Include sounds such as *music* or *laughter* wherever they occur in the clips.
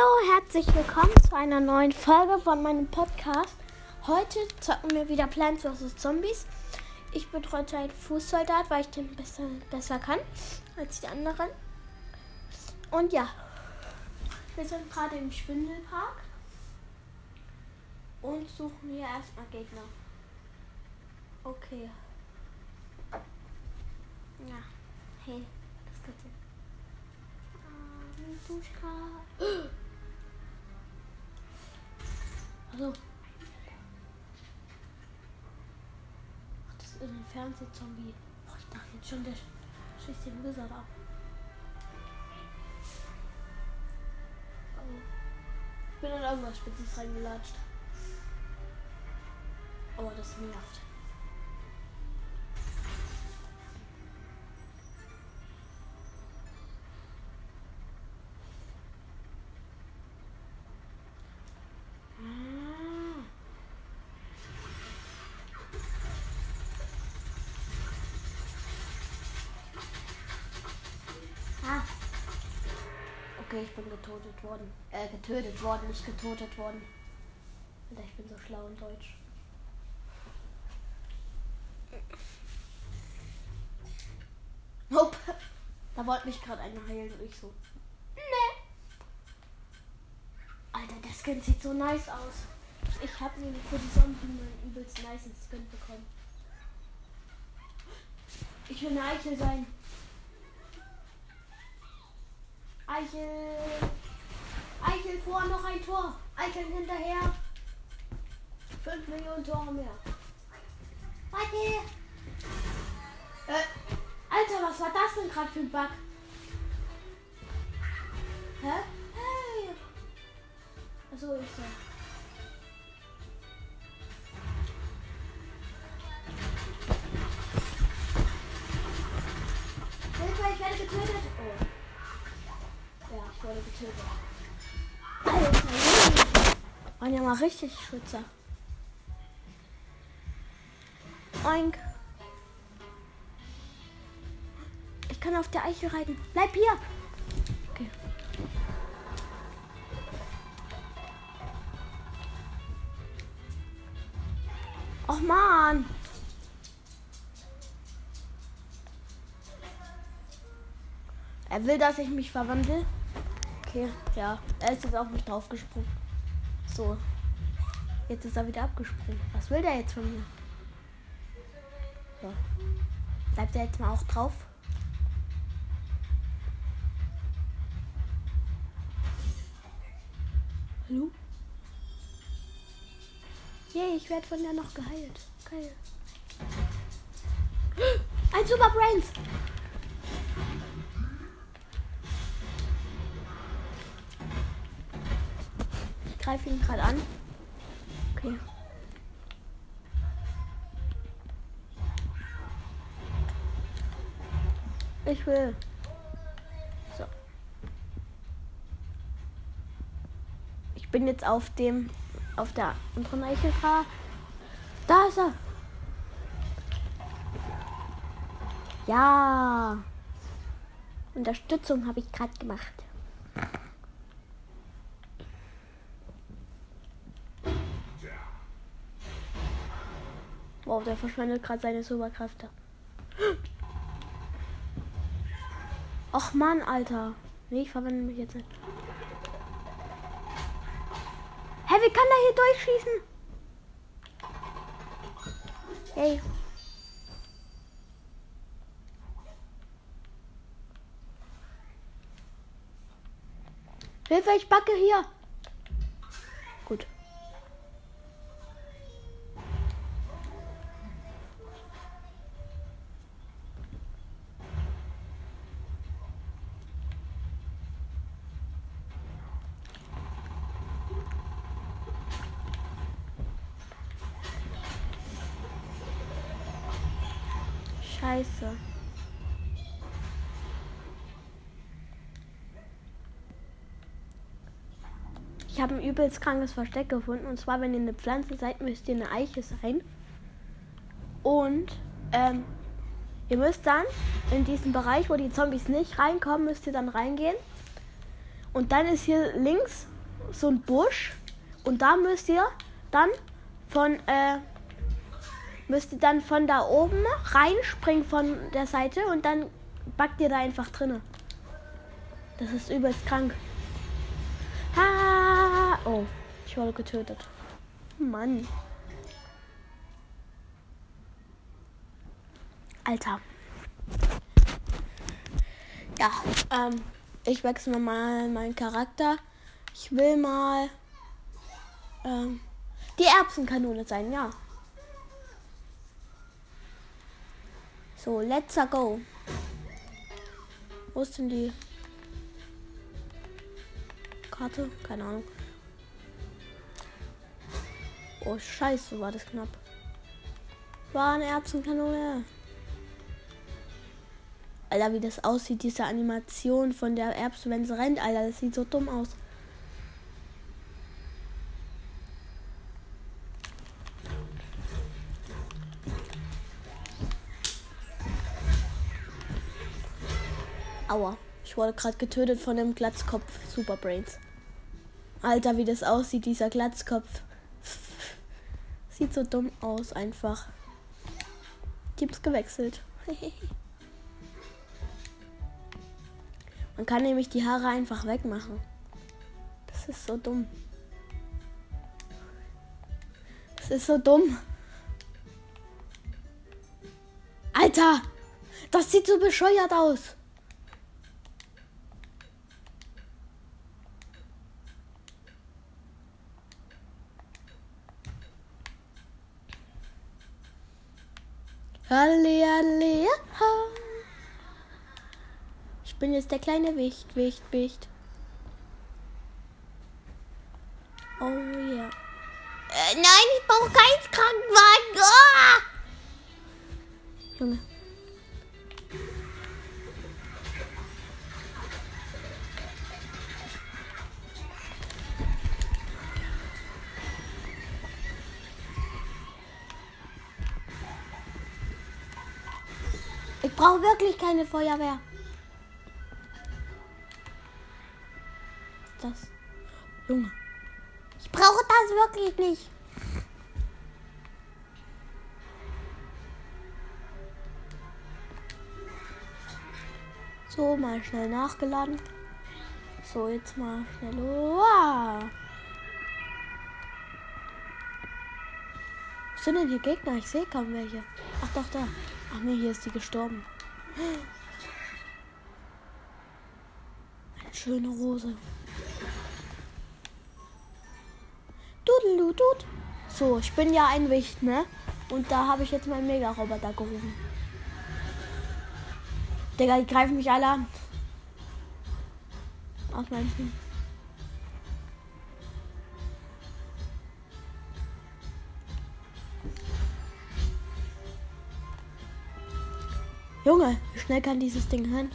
Hallo, herzlich willkommen zu einer neuen Folge von meinem Podcast. Heute zocken wir wieder Plants vs. Zombies. Ich bin heute ein Fußsoldat, weil ich den besser, besser kann als die anderen. Und ja, wir sind gerade im Schwindelpark und suchen hier erstmal Gegner. Okay. Ja, hey, das geht jetzt. Duschka. Also. Ach, das ist ein Fernsehzombie. Oh, ich dachte jetzt schon, der schießt den Wizard ab. Oh. Ich bin in irgendwas Spitzes reingelatscht. Oh, das nervt. Okay, ich bin getötet worden. Äh, getötet worden, nicht getötet worden. Alter, ich bin so schlau in Deutsch. Nope. Da wollte mich gerade einer heilen und ich so. Nee. Alter, der Skin sieht so nice aus. Ich habe nämlich für die Zombie einen übelst nice Skin bekommen. Ich will eine Eichel sein. Eichel. Eichel vor, noch ein Tor. Eichel hinterher. 5 Millionen Tore mehr. Warte. Äh, Alter, was war das denn gerade für ein Bug? Hä? Hey. Achso, ich so. Hilfe, ich werde getötet. Oh. Wurde getötet. Waren ja mal richtig Schützer. Oink. Ich kann auf der Eichel reiten. Bleib hier. Okay. Och man. Er will, dass ich mich verwandle. Okay, ja. Er ist jetzt auf mich draufgesprungen. So. Jetzt ist er wieder abgesprungen. Was will der jetzt von mir? So. Bleibt er jetzt mal auch drauf? Hallo? Yay, ich werde von der noch geheilt. Geil. Ein Super Brains! Greife ihn gerade an. Okay. Ich will. So. Ich bin jetzt auf dem, auf der anderen Eichelgrab. Da ist er. Ja. Unterstützung habe ich gerade gemacht. Wow, der verschwendet gerade seine Superkräfte. Och Mann, Alter. Nee, ich verwende mich jetzt nicht. Hä, wie kann der hier durchschießen? Hey. Hilfe, ich backe hier. Scheiße. Ich habe ein übelst krankes Versteck gefunden. Und zwar, wenn ihr eine Pflanze seid, müsst ihr eine Eiche sein. Und ähm, ihr müsst dann in diesen Bereich, wo die Zombies nicht reinkommen, müsst ihr dann reingehen. Und dann ist hier links so ein Busch und da müsst ihr dann von äh, müsst ihr dann von da oben reinspringen von der Seite und dann backt ihr da einfach drinne. Das ist übelst krank. Ha! Oh, ich wurde getötet. Mann. Alter. Ja, ähm, ich wechsle mal meinen Charakter. Ich will mal ähm, die Erbsenkanone sein, ja. So, let's go. Wo ist denn die Karte? Keine Ahnung. Oh, scheiße, war das knapp. War eine Erbsenkanone. Alter, wie das aussieht, diese Animation von der Erbse, wenn sie rennt, Alter, das sieht so dumm aus. Aua. Ich wurde gerade getötet von dem Glatzkopf Superbrains. Alter, wie das aussieht, dieser Glatzkopf. *laughs* Sieht so dumm aus, einfach. Teams gewechselt. *laughs* Man kann nämlich die Haare einfach wegmachen. Das ist so dumm. Das ist so dumm. Alter! Das sieht so bescheuert aus. Halle, ha. Ich bin jetzt der kleine Wicht, Wicht, Wicht. Oh ja. Äh, nein, ich brauche keinen Krankenwagen. Oh! Junge. Brauche wirklich keine Feuerwehr. Das? Junge. Ich brauche das wirklich nicht. So, mal schnell nachgeladen. So, jetzt mal schnell. Wow. Was sind denn hier Gegner? Ich sehe kaum welche. Ach doch, da. Ach nee, hier ist die gestorben. Eine schöne Rose. Dudeludut. So, ich bin ja ein Wicht, ne? Und da habe ich jetzt meinen Mega-Roboter gerufen. Digga, die greifen mich alle an. Aus meinem Team. Junge, wie schnell kann dieses Ding rennen?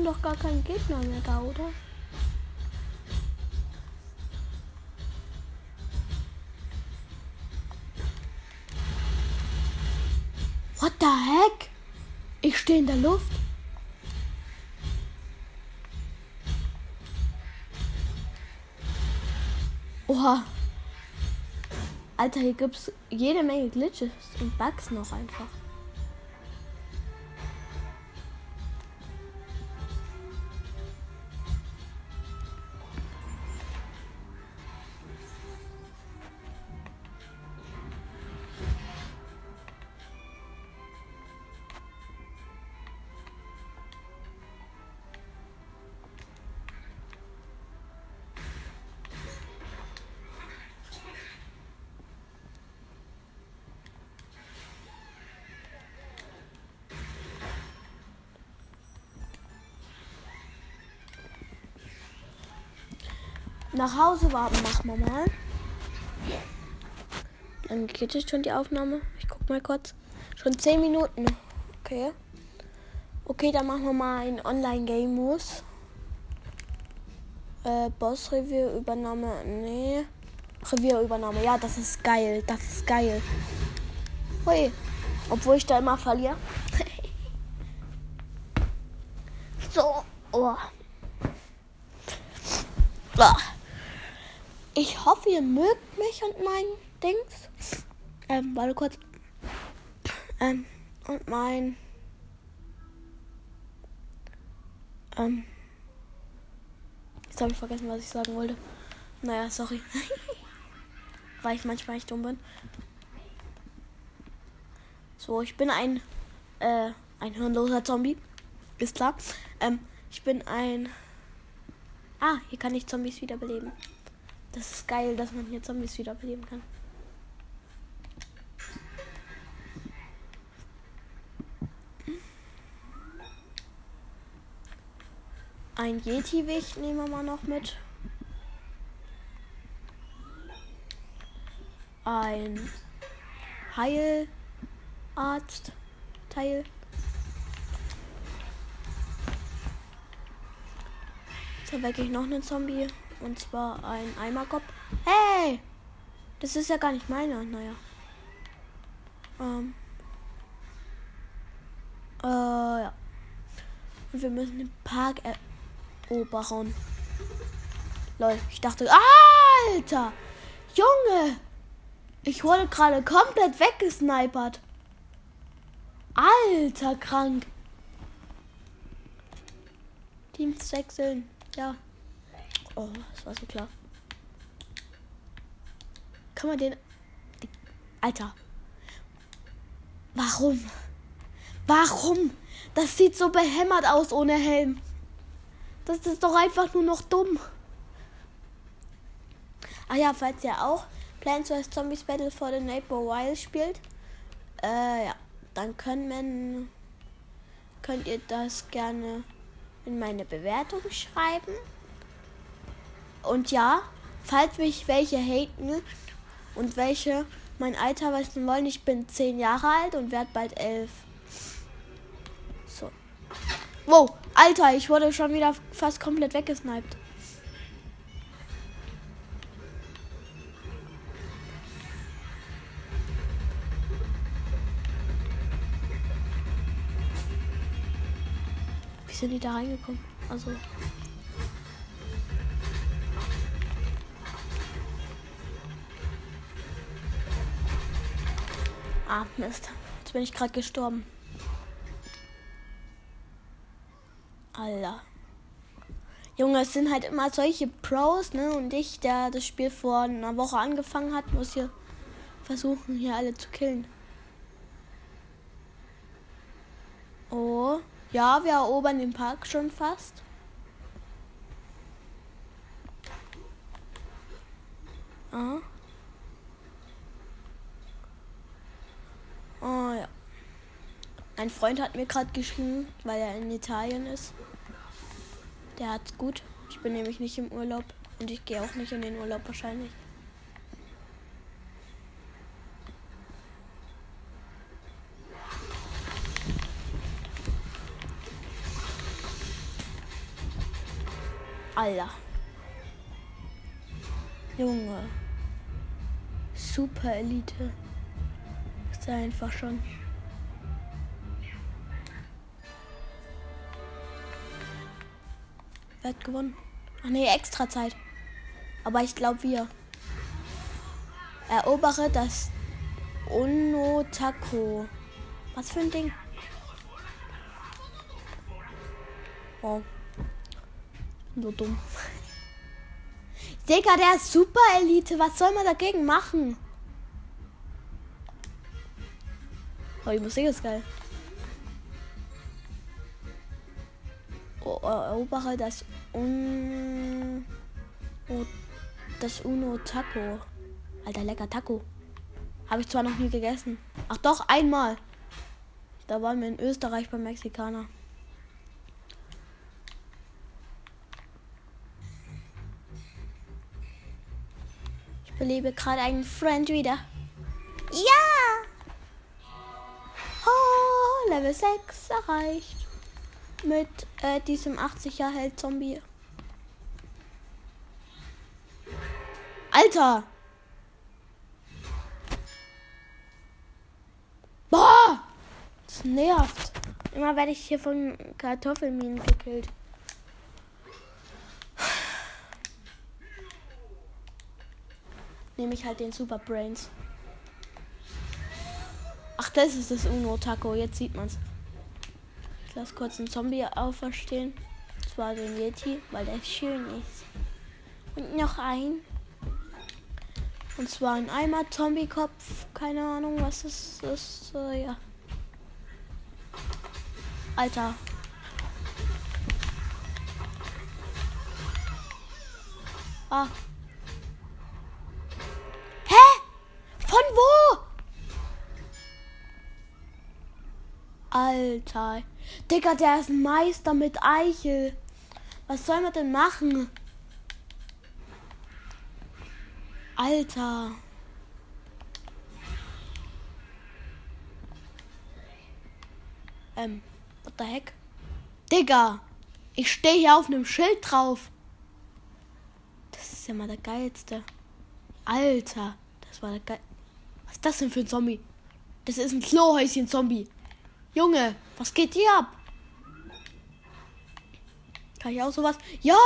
Sind doch gar keine Gegner mehr da, oder? What the heck? Ich stehe in der Luft. Oha. Alter, hier gibt's jede Menge Glitches und Bugs noch einfach. Nach Hause warten machen wir mal. Dann geht jetzt schon die Aufnahme. Ich guck mal kurz. Schon 10 Minuten. Okay. Okay, dann machen wir mal ein Online-Game-Mus. Äh, Boss-Review-Übernahme. Nee. Revierübernahme. Ja, das ist geil. Das ist geil. Hui. Obwohl ich da immer verliere. *laughs* so. Oh. oh. Ich hoffe, ihr mögt mich und mein Dings. Ähm, warte kurz. Ähm, und mein. Ähm. Jetzt habe ich vergessen, was ich sagen wollte. Naja, sorry. *laughs* Weil ich manchmal echt dumm bin. So, ich bin ein, äh, ein hirnloser Zombie. Ist klar. Ähm, ich bin ein. Ah, hier kann ich Zombies wiederbeleben. Das ist geil, dass man hier Zombies wiederbeleben kann. Ein Yeti-Wicht nehmen wir mal noch mit. Ein Heilarzt-Teil. Jetzt erwecke ich noch einen Zombie. Und zwar ein Eimerkopf. Hey! Das ist ja gar nicht meiner. Naja. Ähm. Äh, ja. Und wir müssen den Park erobern. Lol, ich dachte. Alter! Junge! Ich wurde gerade komplett weggesnipert. Alter, krank. Teams wechseln. Ja. Oh, das war so klar. Kann man den. Alter. Warum? Warum? Das sieht so behämmert aus ohne Helm. Das ist doch einfach nur noch dumm. Ah ja, falls ihr auch Plants vs. Zombies Battle for the Neighbor Wild spielt, äh, ja, dann können, könnt ihr das gerne in meine Bewertung schreiben. Und ja, falls mich welche haten und welche mein Alter wissen wollen, ich bin 10 Jahre alt und werde bald 11. So. Wow, Alter, ich wurde schon wieder fast komplett weggesniped. Wie sind die da reingekommen? Also. Ah, Mist. Jetzt bin ich gerade gestorben. Alter. Junge, es sind halt immer solche Pros, ne? Und ich, der das Spiel vor einer Woche angefangen hat, muss hier versuchen, hier alle zu killen. Oh. Ja, wir erobern den Park schon fast. Ah. Oh ja. Ein Freund hat mir gerade geschrieben, weil er in Italien ist. Der hat's gut. Ich bin nämlich nicht im Urlaub und ich gehe auch nicht in den Urlaub wahrscheinlich. Alter. Junge. Super Elite ist einfach schon. Wer hat gewonnen? Ach nee, extra Zeit. Aber ich glaube wir. Erobere das Onotako. Was für ein Ding? Wow. So dumm. *laughs* Digga, der ist super Elite. Was soll man dagegen machen? Oh, die Musik ist geil. Erobere das Un... Das Uno Taco. Alter, lecker Taco. Habe ich zwar noch nie gegessen. Ach doch, einmal. Da waren wir in Österreich beim Mexikaner. belebe gerade einen Friend wieder. Ja! Oh, Level 6 erreicht. Mit äh, diesem 80er Held Zombie. Alter! Boah! Das nervt. Immer werde ich hier von Kartoffelminen gekillt. Nehme ich halt den Super Brains. Ach, das ist das Uno Taco. Jetzt sieht man's. Ich lasse kurz einen Zombie auferstehen. Und zwar den Yeti, weil der schön ist. Und noch ein. Und zwar ein Eimer Zombie-Kopf. Keine Ahnung, was das ist. Äh, ja. Alter. Ah. Alter. Digga, der ist ein Meister mit Eichel. Was soll man denn machen? Alter. Ähm, what the heck? Digga, ich stehe hier auf einem Schild drauf. Das ist ja mal der geilste. Alter, das war der geil. Was ist das denn für ein Zombie? Das ist ein Klohäuschen-Zombie. Junge, was geht hier ab? Kann ich auch sowas? Ja!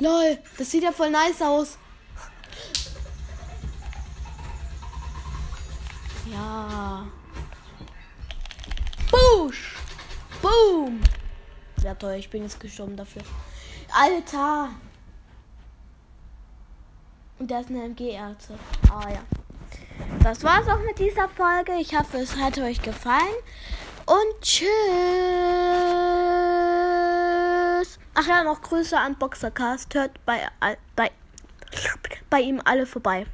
Lol, das sieht ja voll nice aus. Ja. Busch! Boom! Ja toll, ich bin jetzt gestorben dafür. Alter! Und da ist eine MG-Ärzte. Ah ja. Das war's auch mit dieser Folge. Ich hoffe, es hat euch gefallen. Und tschüss. Ach ja, noch Grüße an Boxercast. Hört bei, bei, bei ihm alle vorbei.